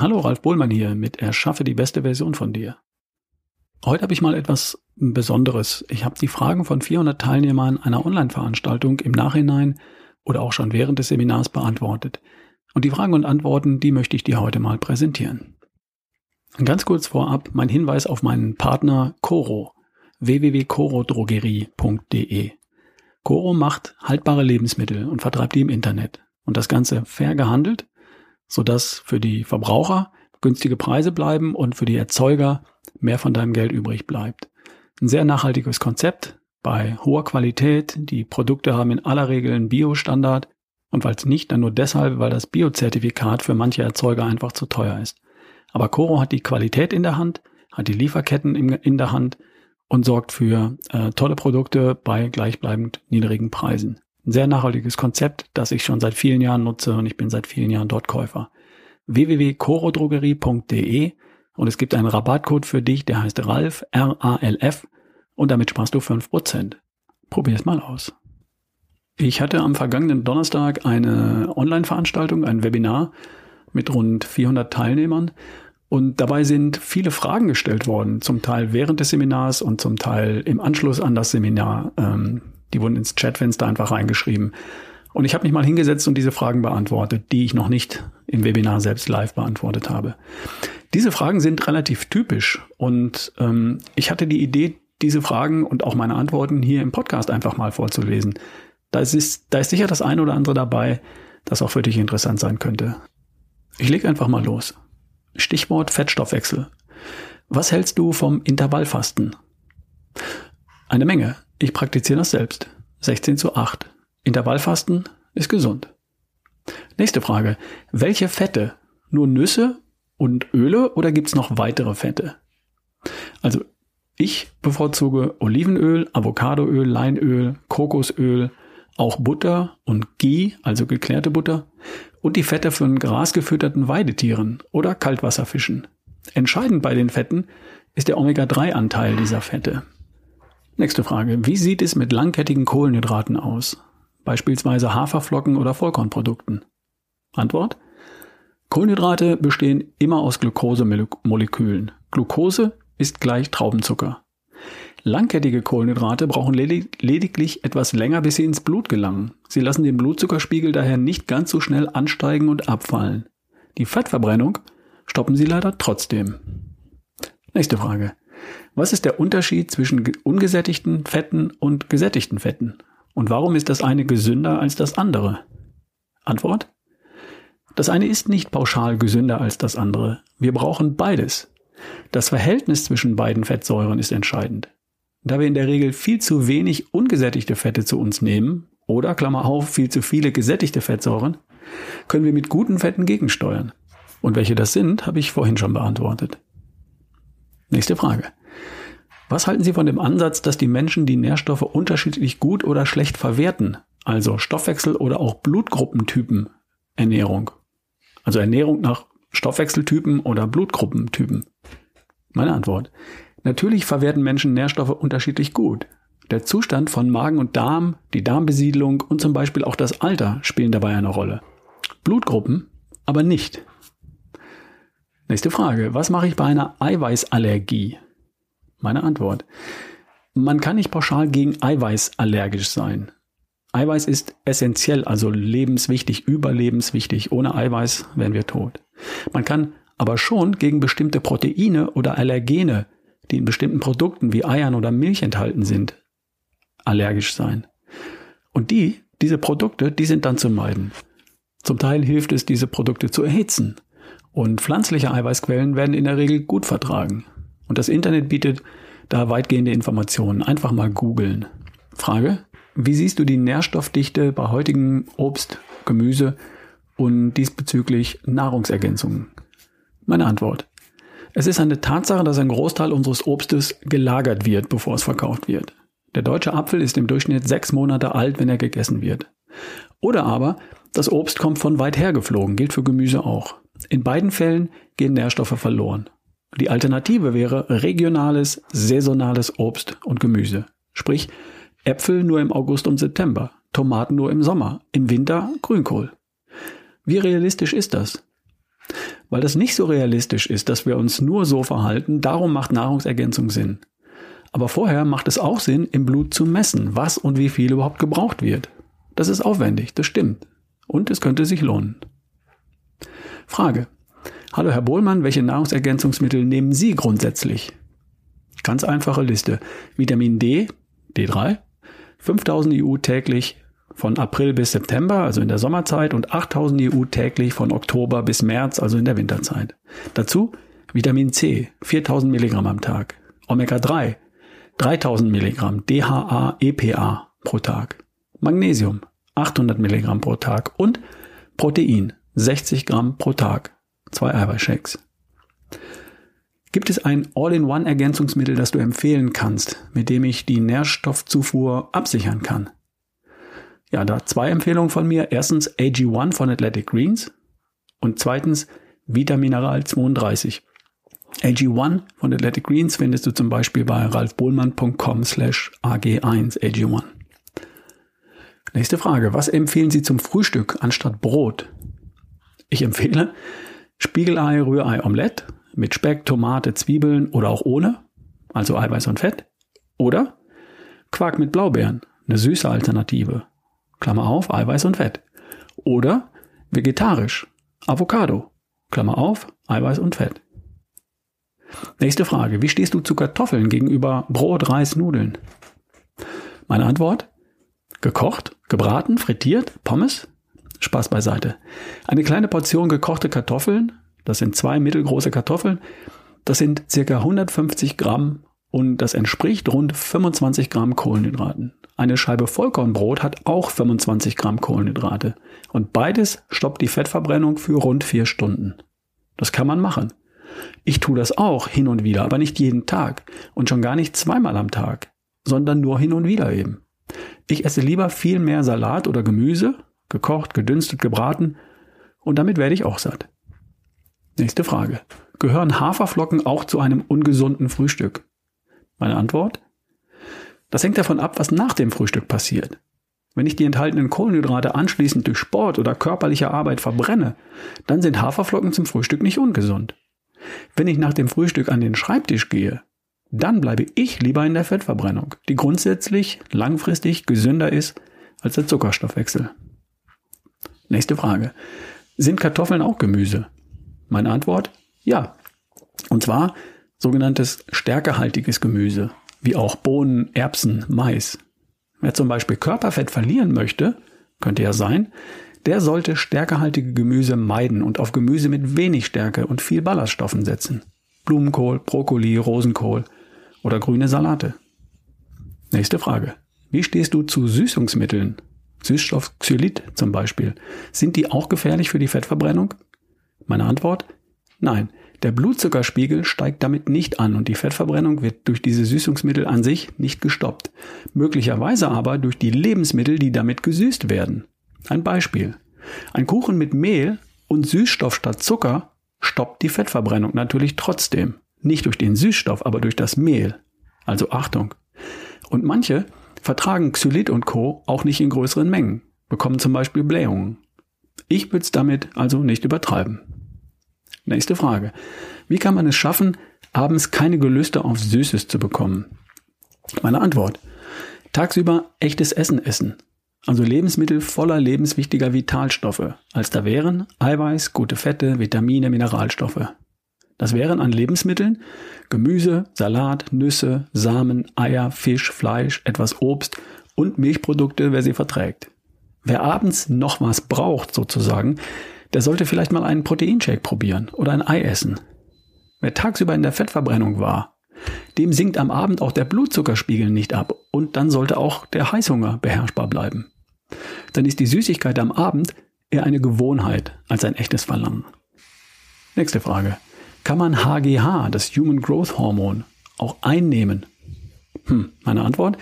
Hallo, Ralf Bohlmann hier mit Erschaffe die beste Version von dir. Heute habe ich mal etwas Besonderes. Ich habe die Fragen von 400 Teilnehmern einer Online-Veranstaltung im Nachhinein oder auch schon während des Seminars beantwortet. Und die Fragen und Antworten, die möchte ich dir heute mal präsentieren. Ganz kurz vorab mein Hinweis auf meinen Partner Coro www.corodrogerie.de. Coro macht haltbare Lebensmittel und vertreibt die im Internet. Und das Ganze fair gehandelt, sodass für die Verbraucher günstige Preise bleiben und für die Erzeuger mehr von deinem Geld übrig bleibt. Ein sehr nachhaltiges Konzept bei hoher Qualität. Die Produkte haben in aller Regel einen Bio-Standard und falls nicht, dann nur deshalb, weil das Bio-Zertifikat für manche Erzeuger einfach zu teuer ist. Aber Coro hat die Qualität in der Hand, hat die Lieferketten in der Hand und sorgt für äh, tolle Produkte bei gleichbleibend niedrigen Preisen. Ein sehr nachhaltiges Konzept, das ich schon seit vielen Jahren nutze und ich bin seit vielen Jahren dort Käufer. www.corodrogerie.de und es gibt einen Rabattcode für dich, der heißt RALF, R-A-L-F und damit sparst du 5%. Probier es mal aus. Ich hatte am vergangenen Donnerstag eine Online-Veranstaltung, ein Webinar mit rund 400 Teilnehmern und dabei sind viele Fragen gestellt worden, zum Teil während des Seminars und zum Teil im Anschluss an das Seminar. Ähm, die wurden ins Chatfenster einfach reingeschrieben. Und ich habe mich mal hingesetzt und diese Fragen beantwortet, die ich noch nicht im Webinar selbst live beantwortet habe. Diese Fragen sind relativ typisch und ähm, ich hatte die Idee, diese Fragen und auch meine Antworten hier im Podcast einfach mal vorzulesen. Da ist, da ist sicher das eine oder andere dabei, das auch für dich interessant sein könnte. Ich leg einfach mal los. Stichwort Fettstoffwechsel. Was hältst du vom Intervallfasten? Eine Menge. Ich praktiziere das selbst. 16 zu 8. Intervallfasten ist gesund. Nächste Frage. Welche Fette? Nur Nüsse und Öle oder gibt's noch weitere Fette? Also ich bevorzuge Olivenöl, Avocadoöl, Leinöl, Kokosöl, auch Butter und Ghee, also geklärte Butter, und die Fette von grasgefütterten Weidetieren oder Kaltwasserfischen. Entscheidend bei den Fetten ist der Omega-3-Anteil dieser Fette. Nächste Frage. Wie sieht es mit langkettigen Kohlenhydraten aus? Beispielsweise Haferflocken oder Vollkornprodukten? Antwort. Kohlenhydrate bestehen immer aus Glukosemolekülen. Glucose ist gleich Traubenzucker. Langkettige Kohlenhydrate brauchen lediglich etwas länger, bis sie ins Blut gelangen. Sie lassen den Blutzuckerspiegel daher nicht ganz so schnell ansteigen und abfallen. Die Fettverbrennung stoppen sie leider trotzdem. Nächste Frage. Was ist der Unterschied zwischen ungesättigten Fetten und gesättigten Fetten? Und warum ist das eine gesünder als das andere? Antwort. Das eine ist nicht pauschal gesünder als das andere. Wir brauchen beides. Das Verhältnis zwischen beiden Fettsäuren ist entscheidend. Da wir in der Regel viel zu wenig ungesättigte Fette zu uns nehmen oder, Klammer auf, viel zu viele gesättigte Fettsäuren, können wir mit guten Fetten gegensteuern. Und welche das sind, habe ich vorhin schon beantwortet. Nächste Frage. Was halten Sie von dem Ansatz, dass die Menschen die Nährstoffe unterschiedlich gut oder schlecht verwerten? Also Stoffwechsel oder auch Blutgruppentypen Ernährung. Also Ernährung nach Stoffwechseltypen oder Blutgruppentypen. Meine Antwort. Natürlich verwerten Menschen Nährstoffe unterschiedlich gut. Der Zustand von Magen und Darm, die Darmbesiedlung und zum Beispiel auch das Alter spielen dabei eine Rolle. Blutgruppen aber nicht. Nächste Frage. Was mache ich bei einer Eiweißallergie? Meine Antwort. Man kann nicht pauschal gegen Eiweiß allergisch sein. Eiweiß ist essentiell, also lebenswichtig, überlebenswichtig. Ohne Eiweiß wären wir tot. Man kann aber schon gegen bestimmte Proteine oder Allergene die in bestimmten Produkten wie Eiern oder Milch enthalten sind, allergisch sein. Und die, diese Produkte, die sind dann zu meiden. Zum Teil hilft es, diese Produkte zu erhitzen. Und pflanzliche Eiweißquellen werden in der Regel gut vertragen. Und das Internet bietet da weitgehende Informationen. Einfach mal googeln. Frage, wie siehst du die Nährstoffdichte bei heutigem Obst, Gemüse und diesbezüglich Nahrungsergänzungen? Meine Antwort. Es ist eine Tatsache, dass ein Großteil unseres Obstes gelagert wird, bevor es verkauft wird. Der deutsche Apfel ist im Durchschnitt sechs Monate alt, wenn er gegessen wird. Oder aber, das Obst kommt von weit her geflogen, gilt für Gemüse auch. In beiden Fällen gehen Nährstoffe verloren. Die Alternative wäre regionales, saisonales Obst und Gemüse. Sprich, Äpfel nur im August und September, Tomaten nur im Sommer, im Winter Grünkohl. Wie realistisch ist das? weil das nicht so realistisch ist, dass wir uns nur so verhalten. Darum macht Nahrungsergänzung Sinn. Aber vorher macht es auch Sinn, im Blut zu messen, was und wie viel überhaupt gebraucht wird. Das ist aufwendig, das stimmt. Und es könnte sich lohnen. Frage. Hallo Herr Bohlmann, welche Nahrungsergänzungsmittel nehmen Sie grundsätzlich? Ganz einfache Liste. Vitamin D, D3, 5000 EU täglich von April bis September, also in der Sommerzeit, und 8000 EU täglich von Oktober bis März, also in der Winterzeit. Dazu Vitamin C, 4000 Milligramm am Tag. Omega 3, 3000 Milligramm DHA, EPA pro Tag. Magnesium, 800 Milligramm pro Tag. Und Protein, 60 Gramm pro Tag. Zwei Eiweißshakes. Gibt es ein All-in-One-Ergänzungsmittel, das du empfehlen kannst, mit dem ich die Nährstoffzufuhr absichern kann? Ja, da zwei Empfehlungen von mir. Erstens AG1 von Athletic Greens und zweitens Vitamineral 32. AG1 von Athletic Greens findest du zum Beispiel bei ralfbohlmann.com slash AG1 AG1. Nächste Frage. Was empfehlen Sie zum Frühstück anstatt Brot? Ich empfehle Spiegelei, Rührei, Omelette mit Speck, Tomate, Zwiebeln oder auch ohne, also Eiweiß und Fett. Oder Quark mit Blaubeeren, eine süße Alternative. Klammer auf, Eiweiß und Fett. Oder vegetarisch, Avocado, Klammer auf, Eiweiß und Fett. Nächste Frage. Wie stehst du zu Kartoffeln gegenüber Brot, Reis, Nudeln? Meine Antwort? Gekocht, gebraten, frittiert, Pommes? Spaß beiseite. Eine kleine Portion gekochte Kartoffeln das sind zwei mittelgroße Kartoffeln. Das sind circa 150 Gramm und das entspricht rund 25 Gramm Kohlenhydraten. Eine Scheibe Vollkornbrot hat auch 25 Gramm Kohlenhydrate. Und beides stoppt die Fettverbrennung für rund vier Stunden. Das kann man machen. Ich tue das auch hin und wieder, aber nicht jeden Tag und schon gar nicht zweimal am Tag, sondern nur hin und wieder eben. Ich esse lieber viel mehr Salat oder Gemüse, gekocht, gedünstet, gebraten und damit werde ich auch satt. Nächste Frage. Gehören Haferflocken auch zu einem ungesunden Frühstück? Meine Antwort? Das hängt davon ab, was nach dem Frühstück passiert. Wenn ich die enthaltenen Kohlenhydrate anschließend durch Sport oder körperliche Arbeit verbrenne, dann sind Haferflocken zum Frühstück nicht ungesund. Wenn ich nach dem Frühstück an den Schreibtisch gehe, dann bleibe ich lieber in der Fettverbrennung, die grundsätzlich langfristig gesünder ist als der Zuckerstoffwechsel. Nächste Frage. Sind Kartoffeln auch Gemüse? Meine Antwort? Ja. Und zwar sogenanntes stärkehaltiges Gemüse, wie auch Bohnen, Erbsen, Mais. Wer zum Beispiel Körperfett verlieren möchte, könnte ja sein, der sollte stärkehaltige Gemüse meiden und auf Gemüse mit wenig Stärke und viel Ballaststoffen setzen. Blumenkohl, Brokkoli, Rosenkohl oder grüne Salate. Nächste Frage. Wie stehst du zu Süßungsmitteln? Süßstoff Xylit zum Beispiel. Sind die auch gefährlich für die Fettverbrennung? Meine Antwort? Nein. Der Blutzuckerspiegel steigt damit nicht an und die Fettverbrennung wird durch diese Süßungsmittel an sich nicht gestoppt. Möglicherweise aber durch die Lebensmittel, die damit gesüßt werden. Ein Beispiel. Ein Kuchen mit Mehl und Süßstoff statt Zucker stoppt die Fettverbrennung natürlich trotzdem. Nicht durch den Süßstoff, aber durch das Mehl. Also Achtung. Und manche vertragen Xylit und Co. auch nicht in größeren Mengen, bekommen zum Beispiel Blähungen. Ich würde es damit also nicht übertreiben. Nächste Frage. Wie kann man es schaffen, abends keine Gelüste auf Süßes zu bekommen? Meine Antwort. Tagsüber echtes Essen essen. Also Lebensmittel voller lebenswichtiger Vitalstoffe, als da wären Eiweiß, gute Fette, Vitamine, Mineralstoffe. Das wären an Lebensmitteln Gemüse, Salat, Nüsse, Samen, Eier, Fisch, Fleisch, etwas Obst und Milchprodukte, wer sie verträgt. Wer abends noch was braucht, sozusagen, der sollte vielleicht mal einen Proteinshake probieren oder ein Ei essen. Wer tagsüber in der Fettverbrennung war, dem sinkt am Abend auch der Blutzuckerspiegel nicht ab und dann sollte auch der Heißhunger beherrschbar bleiben. Dann ist die Süßigkeit am Abend eher eine Gewohnheit als ein echtes Verlangen. Nächste Frage. Kann man HGH, das Human Growth Hormone, auch einnehmen? Hm, meine Antwort?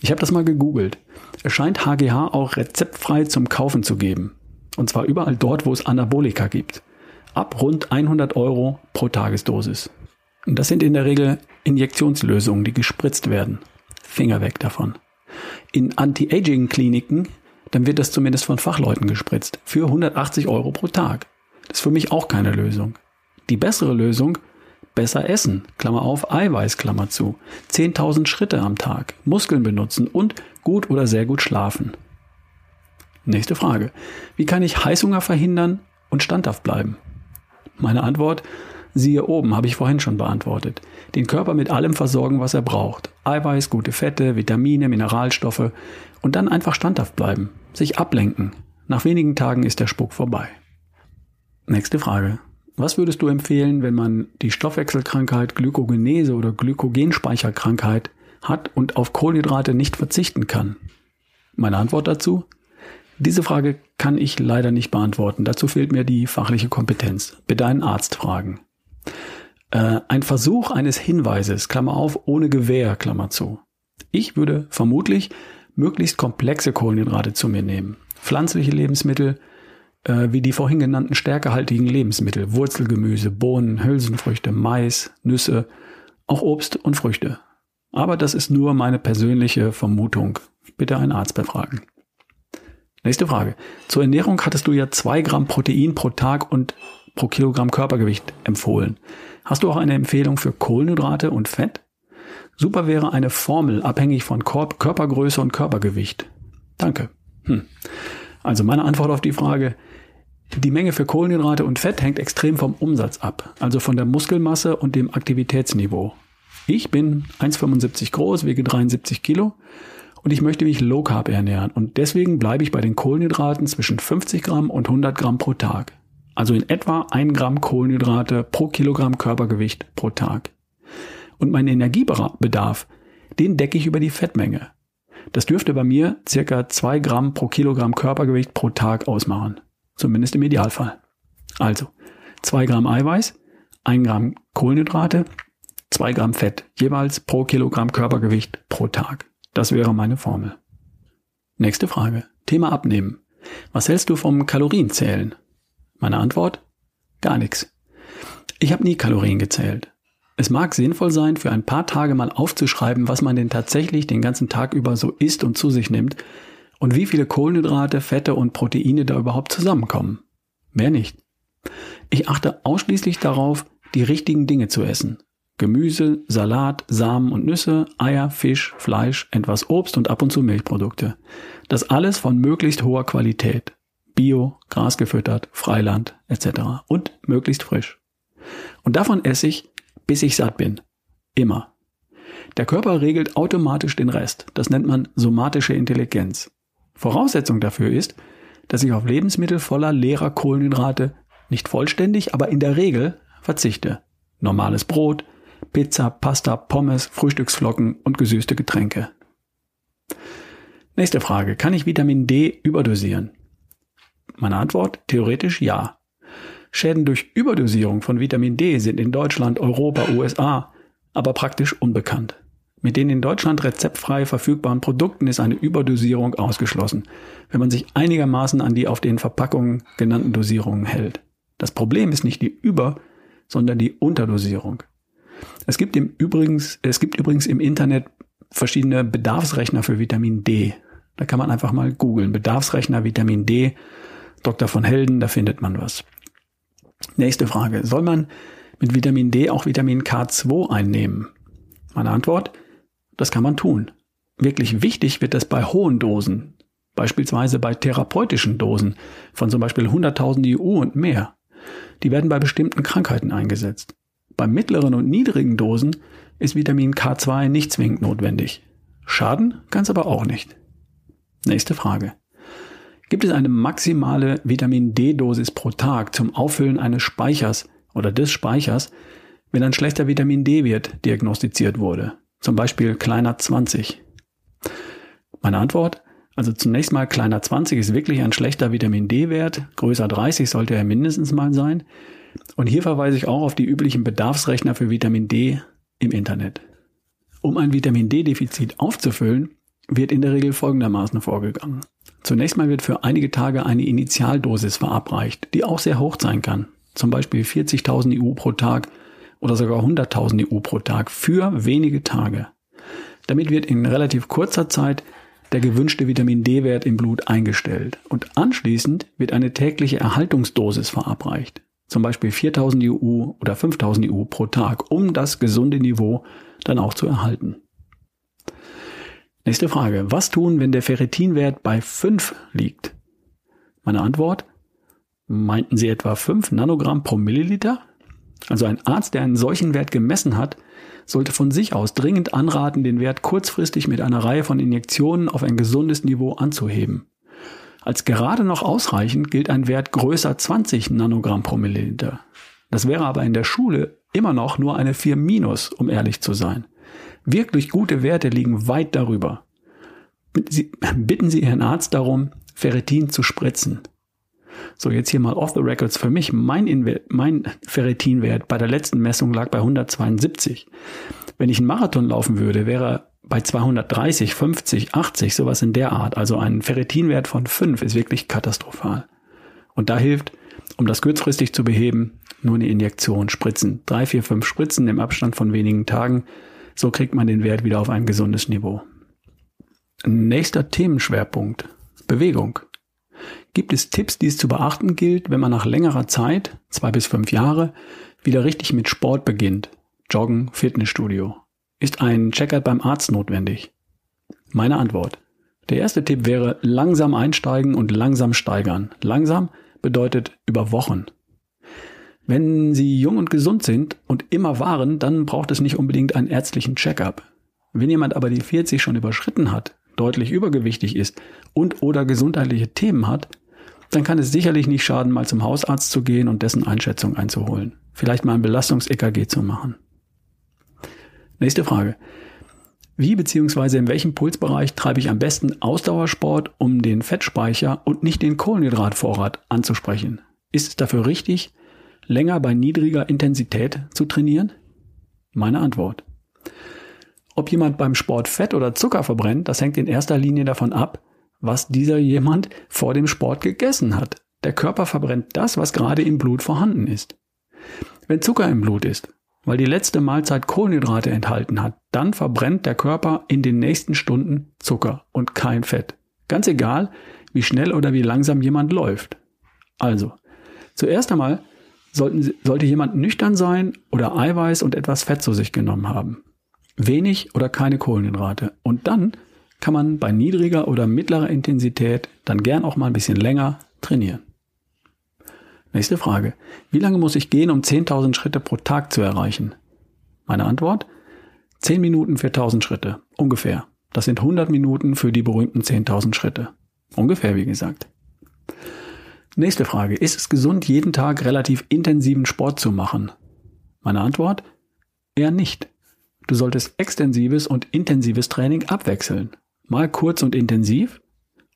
Ich habe das mal gegoogelt. Es scheint HGH auch rezeptfrei zum Kaufen zu geben. Und zwar überall dort, wo es Anabolika gibt. Ab rund 100 Euro pro Tagesdosis. Und das sind in der Regel Injektionslösungen, die gespritzt werden. Finger weg davon. In Anti-Aging-Kliniken, dann wird das zumindest von Fachleuten gespritzt. Für 180 Euro pro Tag. Das ist für mich auch keine Lösung. Die bessere Lösung, besser essen, Klammer auf, Eiweiß, Klammer zu, 10.000 Schritte am Tag, Muskeln benutzen und gut oder sehr gut schlafen. Nächste Frage. Wie kann ich Heißhunger verhindern und standhaft bleiben? Meine Antwort, siehe oben, habe ich vorhin schon beantwortet. Den Körper mit allem versorgen, was er braucht. Eiweiß, gute Fette, Vitamine, Mineralstoffe und dann einfach standhaft bleiben, sich ablenken. Nach wenigen Tagen ist der Spuck vorbei. Nächste Frage. Was würdest du empfehlen, wenn man die Stoffwechselkrankheit Glykogenese oder Glykogenspeicherkrankheit hat und auf Kohlenhydrate nicht verzichten kann? Meine Antwort dazu? Diese Frage kann ich leider nicht beantworten. Dazu fehlt mir die fachliche Kompetenz. Bitte einen Arzt fragen. Äh, ein Versuch eines Hinweises, Klammer auf, ohne Gewähr, Klammer zu. Ich würde vermutlich möglichst komplexe Kohlenhydrate zu mir nehmen. Pflanzliche Lebensmittel, äh, wie die vorhin genannten stärkehaltigen Lebensmittel, Wurzelgemüse, Bohnen, Hülsenfrüchte, Mais, Nüsse, auch Obst und Früchte. Aber das ist nur meine persönliche Vermutung. Bitte einen Arzt befragen. Nächste Frage. Zur Ernährung hattest du ja zwei Gramm Protein pro Tag und pro Kilogramm Körpergewicht empfohlen. Hast du auch eine Empfehlung für Kohlenhydrate und Fett? Super wäre eine Formel abhängig von Körpergröße und Körpergewicht. Danke. Hm. Also meine Antwort auf die Frage, die Menge für Kohlenhydrate und Fett hängt extrem vom Umsatz ab, also von der Muskelmasse und dem Aktivitätsniveau. Ich bin 1,75 groß, wiege 73 Kilo und ich möchte mich low carb ernähren und deswegen bleibe ich bei den Kohlenhydraten zwischen 50 Gramm und 100 Gramm pro Tag. Also in etwa 1 Gramm Kohlenhydrate pro Kilogramm Körpergewicht pro Tag. Und mein Energiebedarf, den decke ich über die Fettmenge. Das dürfte bei mir circa 2 Gramm pro Kilogramm Körpergewicht pro Tag ausmachen. Zumindest im Idealfall. Also 2 Gramm Eiweiß, 1 Gramm Kohlenhydrate, 2 Gramm Fett jeweils pro Kilogramm Körpergewicht pro Tag. Das wäre meine Formel. Nächste Frage. Thema Abnehmen. Was hältst du vom Kalorienzählen? Meine Antwort? Gar nichts. Ich habe nie Kalorien gezählt. Es mag sinnvoll sein, für ein paar Tage mal aufzuschreiben, was man denn tatsächlich den ganzen Tag über so isst und zu sich nimmt und wie viele Kohlenhydrate, Fette und Proteine da überhaupt zusammenkommen. Mehr nicht. Ich achte ausschließlich darauf, die richtigen Dinge zu essen. Gemüse, Salat, Samen und Nüsse, Eier, Fisch, Fleisch, etwas Obst und ab und zu Milchprodukte. Das alles von möglichst hoher Qualität. Bio, grasgefüttert, Freiland etc. Und möglichst frisch. Und davon esse ich, bis ich satt bin. Immer. Der Körper regelt automatisch den Rest. Das nennt man somatische Intelligenz. Voraussetzung dafür ist, dass ich auf Lebensmittel voller leerer Kohlenhydrate nicht vollständig, aber in der Regel verzichte. Normales Brot, Pizza, Pasta, Pommes, Frühstücksflocken und gesüßte Getränke. Nächste Frage. Kann ich Vitamin D überdosieren? Meine Antwort? Theoretisch ja. Schäden durch Überdosierung von Vitamin D sind in Deutschland, Europa, USA aber praktisch unbekannt. Mit den in Deutschland rezeptfrei verfügbaren Produkten ist eine Überdosierung ausgeschlossen, wenn man sich einigermaßen an die auf den Verpackungen genannten Dosierungen hält. Das Problem ist nicht die Über, sondern die Unterdosierung. Es gibt, im übrigens, es gibt übrigens im Internet verschiedene Bedarfsrechner für Vitamin D. Da kann man einfach mal googeln. Bedarfsrechner Vitamin D, Dr. von Helden, da findet man was. Nächste Frage. Soll man mit Vitamin D auch Vitamin K2 einnehmen? Meine Antwort, das kann man tun. Wirklich wichtig wird das bei hohen Dosen, beispielsweise bei therapeutischen Dosen von zum Beispiel 100.000 EU und mehr. Die werden bei bestimmten Krankheiten eingesetzt. Bei mittleren und niedrigen Dosen ist Vitamin K2 nicht zwingend notwendig. Schaden kann es aber auch nicht. Nächste Frage. Gibt es eine maximale Vitamin D-Dosis pro Tag zum Auffüllen eines Speichers oder des Speichers, wenn ein schlechter Vitamin D-Wert diagnostiziert wurde? Zum Beispiel kleiner 20. Meine Antwort? Also zunächst mal kleiner 20 ist wirklich ein schlechter Vitamin D-Wert. Größer 30 sollte er mindestens mal sein. Und hier verweise ich auch auf die üblichen Bedarfsrechner für Vitamin D im Internet. Um ein Vitamin D-Defizit aufzufüllen, wird in der Regel folgendermaßen vorgegangen. Zunächst mal wird für einige Tage eine Initialdosis verabreicht, die auch sehr hoch sein kann. Zum Beispiel 40.000 EU pro Tag oder sogar 100.000 EU pro Tag für wenige Tage. Damit wird in relativ kurzer Zeit der gewünschte Vitamin D-Wert im Blut eingestellt und anschließend wird eine tägliche Erhaltungsdosis verabreicht. zum Beispiel 4000 EU oder 5000 EU pro Tag, um das gesunde Niveau dann auch zu erhalten. Nächste Frage. Was tun, wenn der Ferritinwert bei 5 liegt? Meine Antwort? Meinten Sie etwa 5 Nanogramm pro Milliliter? Also ein Arzt, der einen solchen Wert gemessen hat, sollte von sich aus dringend anraten, den Wert kurzfristig mit einer Reihe von Injektionen auf ein gesundes Niveau anzuheben. Als gerade noch ausreichend gilt ein Wert größer 20 Nanogramm pro Milliliter. Das wäre aber in der Schule immer noch nur eine 4 minus, um ehrlich zu sein. Wirklich gute Werte liegen weit darüber. Bitten Sie Ihren Arzt darum, Ferritin zu spritzen. So, jetzt hier mal off the records. Für mich, mein, mein Ferritinwert bei der letzten Messung lag bei 172. Wenn ich einen Marathon laufen würde, wäre bei 230, 50, 80, sowas in der Art. Also ein Ferritinwert von 5 ist wirklich katastrophal. Und da hilft, um das kurzfristig zu beheben, nur eine Injektion, Spritzen. Drei, vier, fünf Spritzen im Abstand von wenigen Tagen. So kriegt man den Wert wieder auf ein gesundes Niveau. Nächster Themenschwerpunkt. Bewegung. Gibt es Tipps, die es zu beachten gilt, wenn man nach längerer Zeit, zwei bis fünf Jahre, wieder richtig mit Sport beginnt? Joggen, Fitnessstudio. Ist ein Check-up beim Arzt notwendig? Meine Antwort. Der erste Tipp wäre langsam einsteigen und langsam steigern. Langsam bedeutet über Wochen. Wenn Sie jung und gesund sind und immer waren, dann braucht es nicht unbedingt einen ärztlichen Check-up. Wenn jemand aber die 40 schon überschritten hat, deutlich übergewichtig ist und oder gesundheitliche Themen hat, dann kann es sicherlich nicht schaden, mal zum Hausarzt zu gehen und dessen Einschätzung einzuholen. Vielleicht mal ein Belastungs-EKG zu machen. Nächste Frage. Wie bzw. in welchem Pulsbereich treibe ich am besten Ausdauersport, um den Fettspeicher und nicht den Kohlenhydratvorrat anzusprechen? Ist es dafür richtig, länger bei niedriger Intensität zu trainieren? Meine Antwort. Ob jemand beim Sport Fett oder Zucker verbrennt, das hängt in erster Linie davon ab, was dieser jemand vor dem Sport gegessen hat. Der Körper verbrennt das, was gerade im Blut vorhanden ist. Wenn Zucker im Blut ist, weil die letzte Mahlzeit Kohlenhydrate enthalten hat, dann verbrennt der Körper in den nächsten Stunden Zucker und kein Fett. Ganz egal, wie schnell oder wie langsam jemand läuft. Also, zuerst einmal sollten, sollte jemand nüchtern sein oder Eiweiß und etwas Fett zu sich genommen haben. Wenig oder keine Kohlenhydrate. Und dann kann man bei niedriger oder mittlerer Intensität dann gern auch mal ein bisschen länger trainieren. Nächste Frage. Wie lange muss ich gehen, um 10.000 Schritte pro Tag zu erreichen? Meine Antwort? 10 Minuten für 1000 Schritte. Ungefähr. Das sind 100 Minuten für die berühmten 10.000 Schritte. Ungefähr, wie gesagt. Nächste Frage. Ist es gesund, jeden Tag relativ intensiven Sport zu machen? Meine Antwort? Eher nicht. Du solltest extensives und intensives Training abwechseln. Mal kurz und intensiv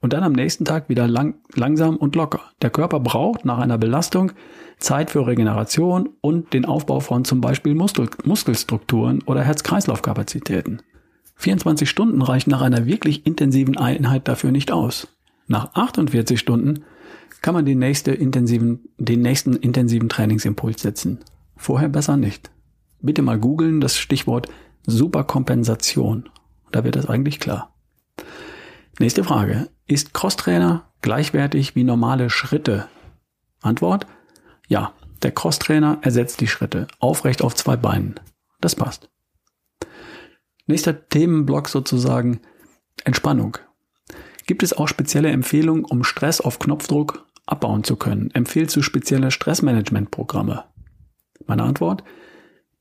und dann am nächsten Tag wieder lang, langsam und locker. Der Körper braucht nach einer Belastung Zeit für Regeneration und den Aufbau von zum Beispiel Muskel, Muskelstrukturen oder Herz-Kreislauf-Kapazitäten. 24 Stunden reichen nach einer wirklich intensiven Einheit dafür nicht aus. Nach 48 Stunden kann man den, nächste intensiven, den nächsten intensiven Trainingsimpuls setzen. Vorher besser nicht. Bitte mal googeln das Stichwort Superkompensation. Da wird das eigentlich klar. Nächste Frage. Ist Crosstrainer gleichwertig wie normale Schritte? Antwort? Ja, der Crosstrainer ersetzt die Schritte aufrecht auf zwei Beinen. Das passt. Nächster Themenblock sozusagen Entspannung. Gibt es auch spezielle Empfehlungen, um Stress auf Knopfdruck abbauen zu können? Empfehlst du spezielle Stressmanagementprogramme? Meine Antwort?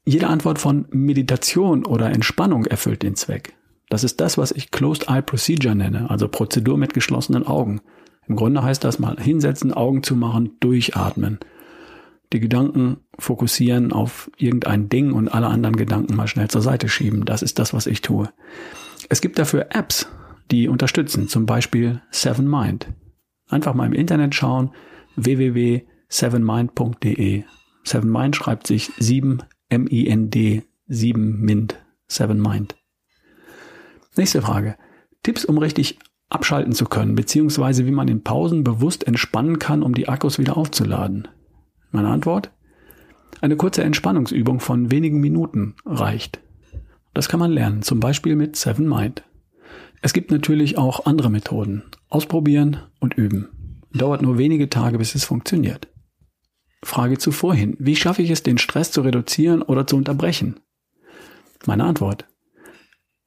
Jede Antwort von Meditation oder Entspannung erfüllt den Zweck. Das ist das, was ich Closed Eye Procedure nenne, also Prozedur mit geschlossenen Augen. Im Grunde heißt das mal hinsetzen, Augen zu machen, durchatmen. Die Gedanken fokussieren auf irgendein Ding und alle anderen Gedanken mal schnell zur Seite schieben. Das ist das, was ich tue. Es gibt dafür Apps, die unterstützen, zum Beispiel Seven Mind. Einfach mal im Internet schauen, www.sevenmind.de. Seven Mind schreibt sich 7 M-I-N-D, 7 Mind, Seven Mind. Nächste Frage. Tipps, um richtig abschalten zu können, beziehungsweise wie man in Pausen bewusst entspannen kann, um die Akkus wieder aufzuladen. Meine Antwort? Eine kurze Entspannungsübung von wenigen Minuten reicht. Das kann man lernen, zum Beispiel mit Seven Mind. Es gibt natürlich auch andere Methoden. Ausprobieren und üben. Dauert nur wenige Tage, bis es funktioniert. Frage zu vorhin. Wie schaffe ich es, den Stress zu reduzieren oder zu unterbrechen? Meine Antwort.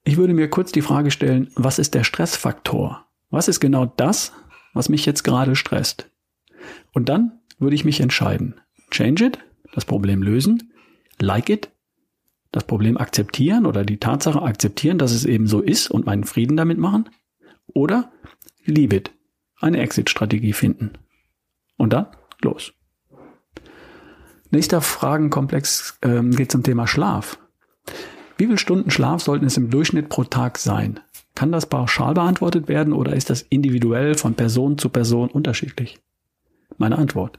Ich würde mir kurz die Frage stellen, was ist der Stressfaktor? Was ist genau das, was mich jetzt gerade stresst? Und dann würde ich mich entscheiden. Change it, das Problem lösen. Like it, das Problem akzeptieren oder die Tatsache akzeptieren, dass es eben so ist und meinen Frieden damit machen. Oder leave it, eine Exit-Strategie finden. Und dann los. Nächster Fragenkomplex ähm, geht zum Thema Schlaf. Wie viele Stunden Schlaf sollten es im Durchschnitt pro Tag sein? Kann das pauschal beantwortet werden oder ist das individuell von Person zu Person unterschiedlich? Meine Antwort.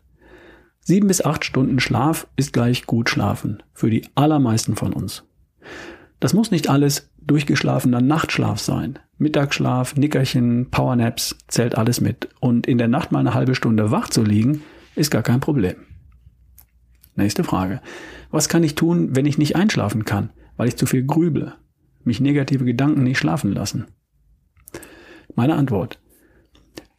Sieben bis acht Stunden Schlaf ist gleich gut schlafen. Für die allermeisten von uns. Das muss nicht alles durchgeschlafener Nachtschlaf sein. Mittagsschlaf, Nickerchen, Powernaps zählt alles mit. Und in der Nacht mal eine halbe Stunde wach zu liegen, ist gar kein Problem. Nächste Frage. Was kann ich tun, wenn ich nicht einschlafen kann? weil ich zu viel grüble, mich negative Gedanken nicht schlafen lassen? Meine Antwort.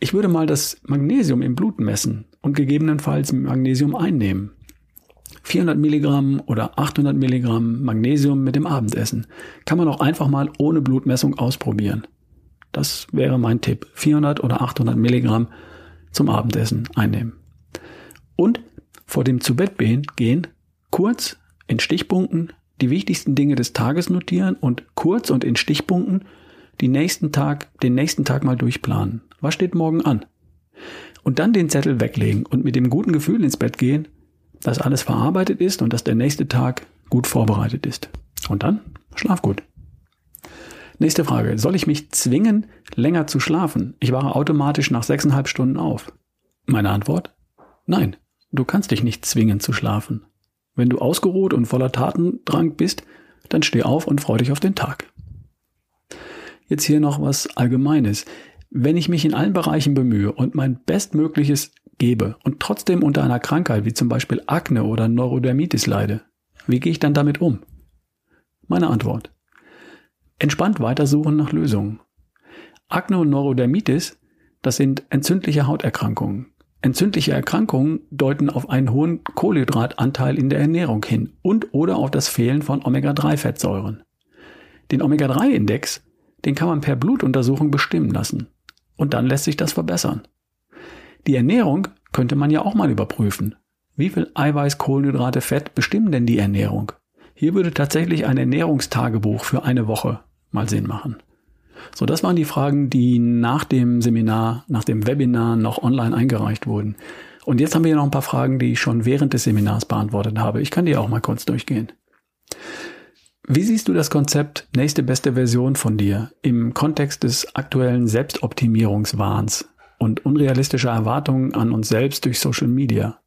Ich würde mal das Magnesium im Blut messen und gegebenenfalls Magnesium einnehmen. 400 Milligramm oder 800 Milligramm Magnesium mit dem Abendessen kann man auch einfach mal ohne Blutmessung ausprobieren. Das wäre mein Tipp. 400 oder 800 Milligramm zum Abendessen einnehmen. Und vor dem Zubettgehen gehen kurz in Stichpunkten die wichtigsten Dinge des Tages notieren und kurz und in Stichpunkten die nächsten Tag, den nächsten Tag mal durchplanen. Was steht morgen an? Und dann den Zettel weglegen und mit dem guten Gefühl ins Bett gehen, dass alles verarbeitet ist und dass der nächste Tag gut vorbereitet ist. Und dann schlaf gut. Nächste Frage. Soll ich mich zwingen, länger zu schlafen? Ich wache automatisch nach sechseinhalb Stunden auf. Meine Antwort? Nein. Du kannst dich nicht zwingen zu schlafen. Wenn du ausgeruht und voller Tatendrang bist, dann steh auf und freu dich auf den Tag. Jetzt hier noch was Allgemeines. Wenn ich mich in allen Bereichen bemühe und mein Bestmögliches gebe und trotzdem unter einer Krankheit wie zum Beispiel Akne oder Neurodermitis leide, wie gehe ich dann damit um? Meine Antwort. Entspannt weitersuchen nach Lösungen. Akne und Neurodermitis, das sind entzündliche Hauterkrankungen. Entzündliche Erkrankungen deuten auf einen hohen Kohlenhydratanteil in der Ernährung hin und oder auf das Fehlen von Omega-3-Fettsäuren. Den Omega-3-Index, den kann man per Blutuntersuchung bestimmen lassen. Und dann lässt sich das verbessern. Die Ernährung könnte man ja auch mal überprüfen. Wie viel Eiweiß, Kohlenhydrate, Fett bestimmen denn die Ernährung? Hier würde tatsächlich ein Ernährungstagebuch für eine Woche mal Sinn machen. So, das waren die Fragen, die nach dem Seminar, nach dem Webinar noch online eingereicht wurden. Und jetzt haben wir hier noch ein paar Fragen, die ich schon während des Seminars beantwortet habe. Ich kann die auch mal kurz durchgehen. Wie siehst du das Konzept nächste beste Version von dir im Kontext des aktuellen Selbstoptimierungswahns und unrealistischer Erwartungen an uns selbst durch Social Media?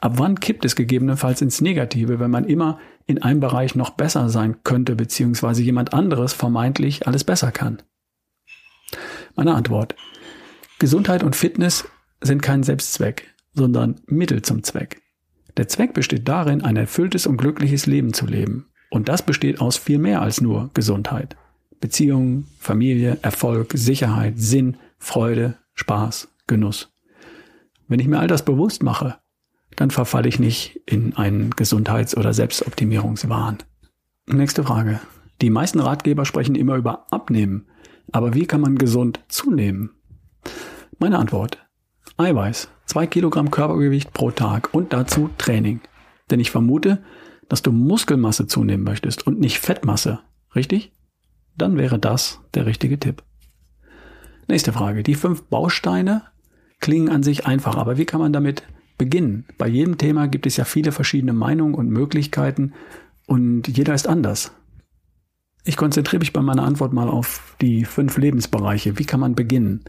Ab wann kippt es gegebenenfalls ins Negative, wenn man immer in einem Bereich noch besser sein könnte, beziehungsweise jemand anderes vermeintlich alles besser kann? Meine Antwort. Gesundheit und Fitness sind kein Selbstzweck, sondern Mittel zum Zweck. Der Zweck besteht darin, ein erfülltes und glückliches Leben zu leben. Und das besteht aus viel mehr als nur Gesundheit. Beziehungen, Familie, Erfolg, Sicherheit, Sinn, Freude, Spaß, Genuss. Wenn ich mir all das bewusst mache, dann verfalle ich nicht in einen Gesundheits- oder Selbstoptimierungswahn. Nächste Frage. Die meisten Ratgeber sprechen immer über Abnehmen. Aber wie kann man gesund zunehmen? Meine Antwort. Eiweiß. Zwei Kilogramm Körpergewicht pro Tag und dazu Training. Denn ich vermute, dass du Muskelmasse zunehmen möchtest und nicht Fettmasse. Richtig? Dann wäre das der richtige Tipp. Nächste Frage. Die fünf Bausteine klingen an sich einfach, aber wie kann man damit beginnen? Bei jedem Thema gibt es ja viele verschiedene Meinungen und Möglichkeiten und jeder ist anders. Ich konzentriere mich bei meiner Antwort mal auf die fünf Lebensbereiche. Wie kann man beginnen?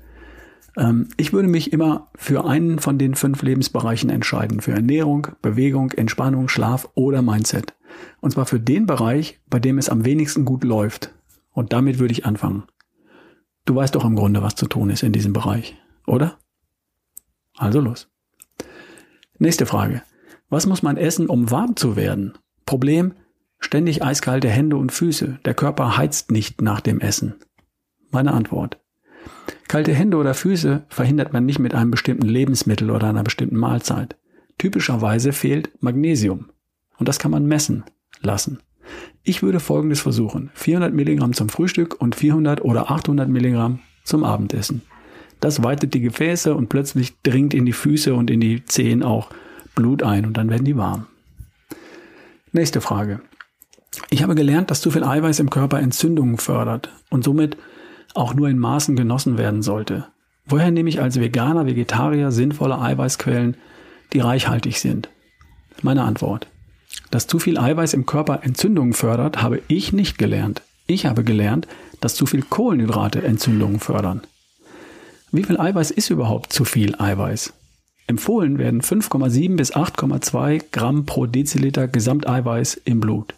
Ähm, ich würde mich immer für einen von den fünf Lebensbereichen entscheiden. Für Ernährung, Bewegung, Entspannung, Schlaf oder Mindset. Und zwar für den Bereich, bei dem es am wenigsten gut läuft. Und damit würde ich anfangen. Du weißt doch im Grunde, was zu tun ist in diesem Bereich, oder? Also los. Nächste Frage. Was muss man essen, um warm zu werden? Problem, Ständig eiskalte Hände und Füße. Der Körper heizt nicht nach dem Essen. Meine Antwort. Kalte Hände oder Füße verhindert man nicht mit einem bestimmten Lebensmittel oder einer bestimmten Mahlzeit. Typischerweise fehlt Magnesium. Und das kann man messen lassen. Ich würde folgendes versuchen. 400 Milligramm zum Frühstück und 400 oder 800 Milligramm zum Abendessen. Das weitet die Gefäße und plötzlich dringt in die Füße und in die Zehen auch Blut ein und dann werden die warm. Nächste Frage. Ich habe gelernt, dass zu viel Eiweiß im Körper Entzündungen fördert und somit auch nur in Maßen genossen werden sollte. Woher nehme ich als Veganer, Vegetarier sinnvolle Eiweißquellen, die reichhaltig sind? Meine Antwort. Dass zu viel Eiweiß im Körper Entzündungen fördert, habe ich nicht gelernt. Ich habe gelernt, dass zu viel Kohlenhydrate Entzündungen fördern. Wie viel Eiweiß ist überhaupt zu viel Eiweiß? Empfohlen werden 5,7 bis 8,2 Gramm pro Deziliter Gesamteiweiß im Blut.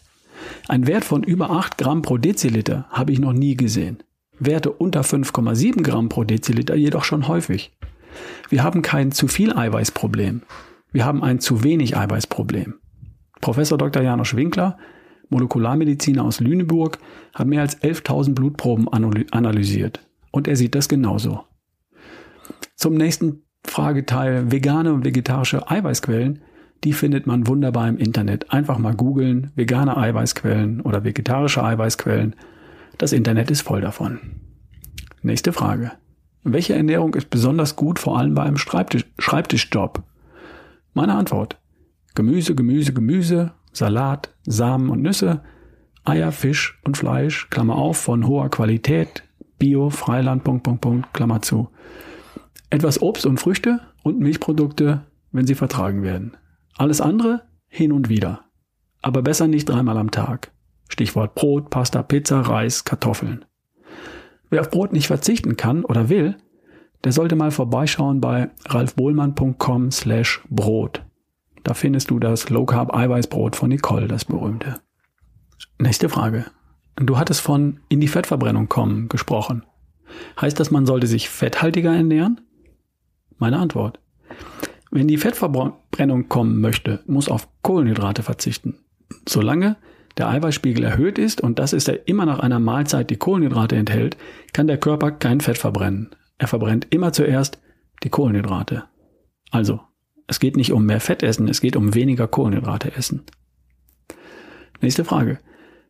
Ein Wert von über 8 Gramm pro Deziliter habe ich noch nie gesehen. Werte unter 5,7 Gramm pro Deziliter jedoch schon häufig. Wir haben kein zu viel Eiweißproblem. Wir haben ein zu wenig Eiweißproblem. Professor Dr. Janosch Winkler, Molekularmediziner aus Lüneburg, hat mehr als 11.000 Blutproben analysiert. Und er sieht das genauso. Zum nächsten Frageteil vegane und vegetarische Eiweißquellen. Die findet man wunderbar im Internet. Einfach mal googeln, vegane Eiweißquellen oder vegetarische Eiweißquellen. Das Internet ist voll davon. Nächste Frage. Welche Ernährung ist besonders gut, vor allem bei einem Schreibtisch Schreibtischjob? Meine Antwort. Gemüse, Gemüse, Gemüse, Salat, Samen und Nüsse, Eier, Fisch und Fleisch, Klammer auf, von hoher Qualität, Bio, Freiland, Punkt, Punkt, Punkt, Klammer zu. Etwas Obst und Früchte und Milchprodukte, wenn sie vertragen werden. Alles andere hin und wieder. Aber besser nicht dreimal am Tag. Stichwort Brot, Pasta, Pizza, Reis, Kartoffeln. Wer auf Brot nicht verzichten kann oder will, der sollte mal vorbeischauen bei ralfbohlmann.com slash Brot. Da findest du das Low Carb Eiweißbrot von Nicole, das berühmte. Nächste Frage. Du hattest von in die Fettverbrennung kommen gesprochen. Heißt das, man sollte sich fetthaltiger ernähren? Meine Antwort. Wenn die Fettverbrennung kommen möchte, muss auf Kohlenhydrate verzichten. Solange der Eiweißspiegel erhöht ist und das ist er immer nach einer Mahlzeit die Kohlenhydrate enthält, kann der Körper kein Fett verbrennen. Er verbrennt immer zuerst die Kohlenhydrate. Also es geht nicht um mehr Fett essen, es geht um weniger Kohlenhydrate essen. Nächste Frage.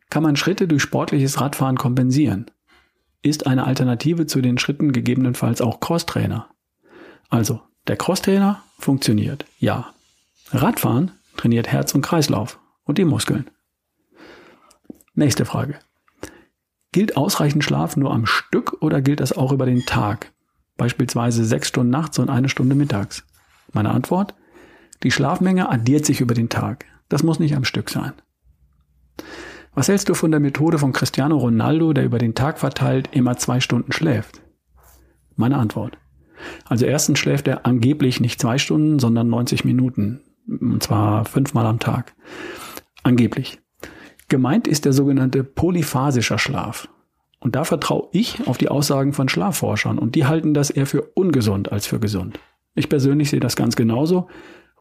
Kann man Schritte durch sportliches Radfahren kompensieren? Ist eine Alternative zu den Schritten gegebenenfalls auch Crosstrainer? Also, der Crosstrainer funktioniert, ja. Radfahren trainiert Herz und Kreislauf und die Muskeln. Nächste Frage. Gilt ausreichend Schlaf nur am Stück oder gilt das auch über den Tag? Beispielsweise sechs Stunden nachts und eine Stunde mittags. Meine Antwort? Die Schlafmenge addiert sich über den Tag. Das muss nicht am Stück sein. Was hältst du von der Methode von Cristiano Ronaldo, der über den Tag verteilt immer zwei Stunden schläft? Meine Antwort. Also erstens schläft er angeblich nicht zwei Stunden, sondern 90 Minuten. Und zwar fünfmal am Tag. Angeblich. Gemeint ist der sogenannte polyphasischer Schlaf. Und da vertraue ich auf die Aussagen von Schlafforschern und die halten das eher für ungesund als für gesund. Ich persönlich sehe das ganz genauso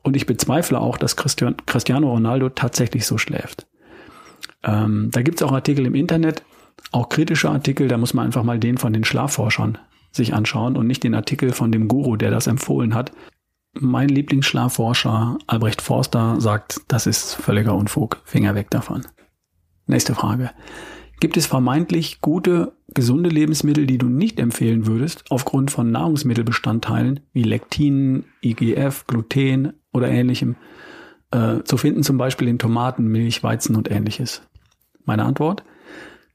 und ich bezweifle auch, dass Christian, Cristiano Ronaldo tatsächlich so schläft. Ähm, da gibt's auch Artikel im Internet, auch kritische Artikel, da muss man einfach mal den von den Schlafforschern sich anschauen und nicht den Artikel von dem Guru, der das empfohlen hat. Mein Lieblingsschlafforscher Albrecht Forster sagt, das ist völliger Unfug. Finger weg davon. Nächste Frage. Gibt es vermeintlich gute, gesunde Lebensmittel, die du nicht empfehlen würdest, aufgrund von Nahrungsmittelbestandteilen wie Lektinen, IGF, Gluten oder ähnlichem, äh, zu finden zum Beispiel in Tomaten, Milch, Weizen und ähnliches? Meine Antwort?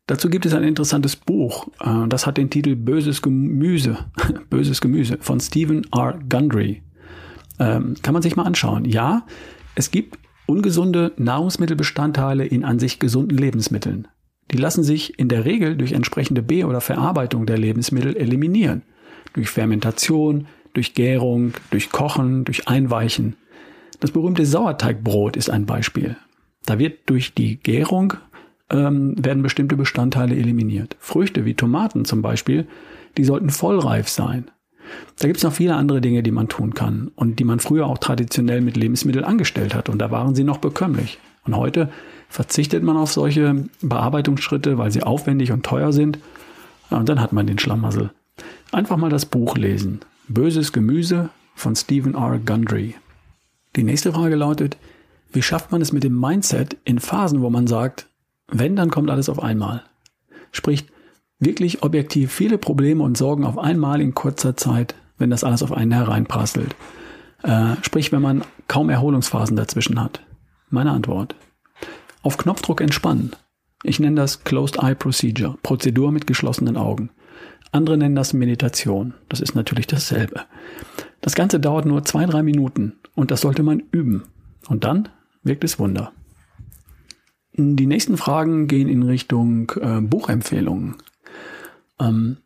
Dazu gibt es ein interessantes Buch, äh, das hat den Titel Böses Gemüse, Böses Gemüse von Stephen R. Gundry. Ähm, kann man sich mal anschauen. Ja, es gibt ungesunde Nahrungsmittelbestandteile in an sich gesunden Lebensmitteln. Die lassen sich in der Regel durch entsprechende Be- oder Verarbeitung der Lebensmittel eliminieren. Durch Fermentation, durch Gärung, durch Kochen, durch Einweichen. Das berühmte Sauerteigbrot ist ein Beispiel. Da wird durch die Gärung ähm, werden bestimmte Bestandteile eliminiert. Früchte wie Tomaten zum Beispiel, die sollten vollreif sein. Da gibt es noch viele andere Dinge, die man tun kann und die man früher auch traditionell mit Lebensmitteln angestellt hat und da waren sie noch bekömmlich. Und heute verzichtet man auf solche Bearbeitungsschritte, weil sie aufwendig und teuer sind. und dann hat man den Schlamassel. Einfach mal das Buch lesen. Böses Gemüse von Stephen R. Gundry. Die nächste Frage lautet, wie schafft man es mit dem Mindset in Phasen, wo man sagt, wenn, dann kommt alles auf einmal? Sprich, wirklich objektiv viele Probleme und Sorgen auf einmal in kurzer Zeit, wenn das alles auf einen hereinprasselt. Äh, sprich, wenn man kaum Erholungsphasen dazwischen hat. Meine Antwort. Auf Knopfdruck entspannen. Ich nenne das Closed Eye Procedure, Prozedur mit geschlossenen Augen. Andere nennen das Meditation. Das ist natürlich dasselbe. Das Ganze dauert nur zwei, drei Minuten und das sollte man üben. Und dann wirkt es Wunder. Die nächsten Fragen gehen in Richtung äh, Buchempfehlungen. Ähm,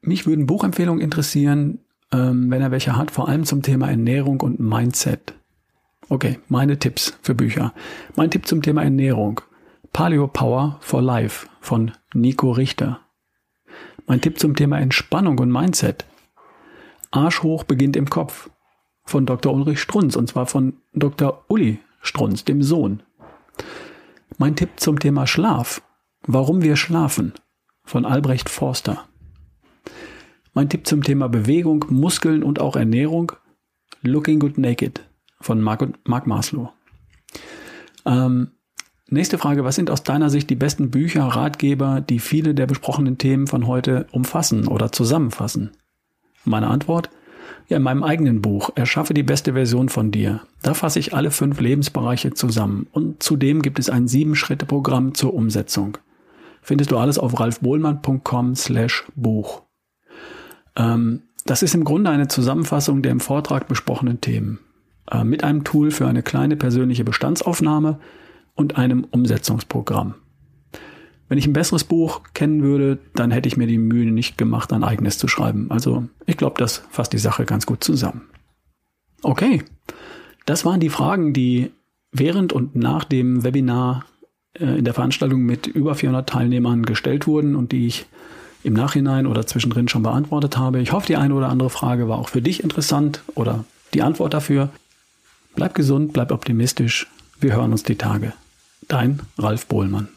mich würden Buchempfehlungen interessieren, ähm, wenn er welche hat, vor allem zum Thema Ernährung und Mindset. Okay, meine Tipps für Bücher. Mein Tipp zum Thema Ernährung. Paleo Power for Life von Nico Richter. Mein Tipp zum Thema Entspannung und Mindset. Arsch hoch beginnt im Kopf von Dr. Ulrich Strunz und zwar von Dr. Uli Strunz, dem Sohn. Mein Tipp zum Thema Schlaf. Warum wir schlafen von Albrecht Forster. Mein Tipp zum Thema Bewegung, Muskeln und auch Ernährung. Looking Good Naked von Mark, Mark Maslow. Ähm, nächste Frage. Was sind aus deiner Sicht die besten Bücher, Ratgeber, die viele der besprochenen Themen von heute umfassen oder zusammenfassen? Meine Antwort? Ja, in meinem eigenen Buch Erschaffe die beste Version von dir. Da fasse ich alle fünf Lebensbereiche zusammen und zudem gibt es ein Sieben-Schritte-Programm zur Umsetzung. Findest du alles auf ralfbohlmann.com slash Buch. Ähm, das ist im Grunde eine Zusammenfassung der im Vortrag besprochenen Themen äh, mit einem Tool für eine kleine persönliche Bestandsaufnahme und einem Umsetzungsprogramm. Wenn ich ein besseres Buch kennen würde, dann hätte ich mir die Mühe nicht gemacht, ein eigenes zu schreiben. Also ich glaube, das fasst die Sache ganz gut zusammen. Okay, das waren die Fragen, die während und nach dem Webinar in der Veranstaltung mit über 400 Teilnehmern gestellt wurden und die ich im Nachhinein oder zwischendrin schon beantwortet habe. Ich hoffe, die eine oder andere Frage war auch für dich interessant oder die Antwort dafür. Bleib gesund, bleib optimistisch. Wir hören uns die Tage. Dein Ralf Bohlmann.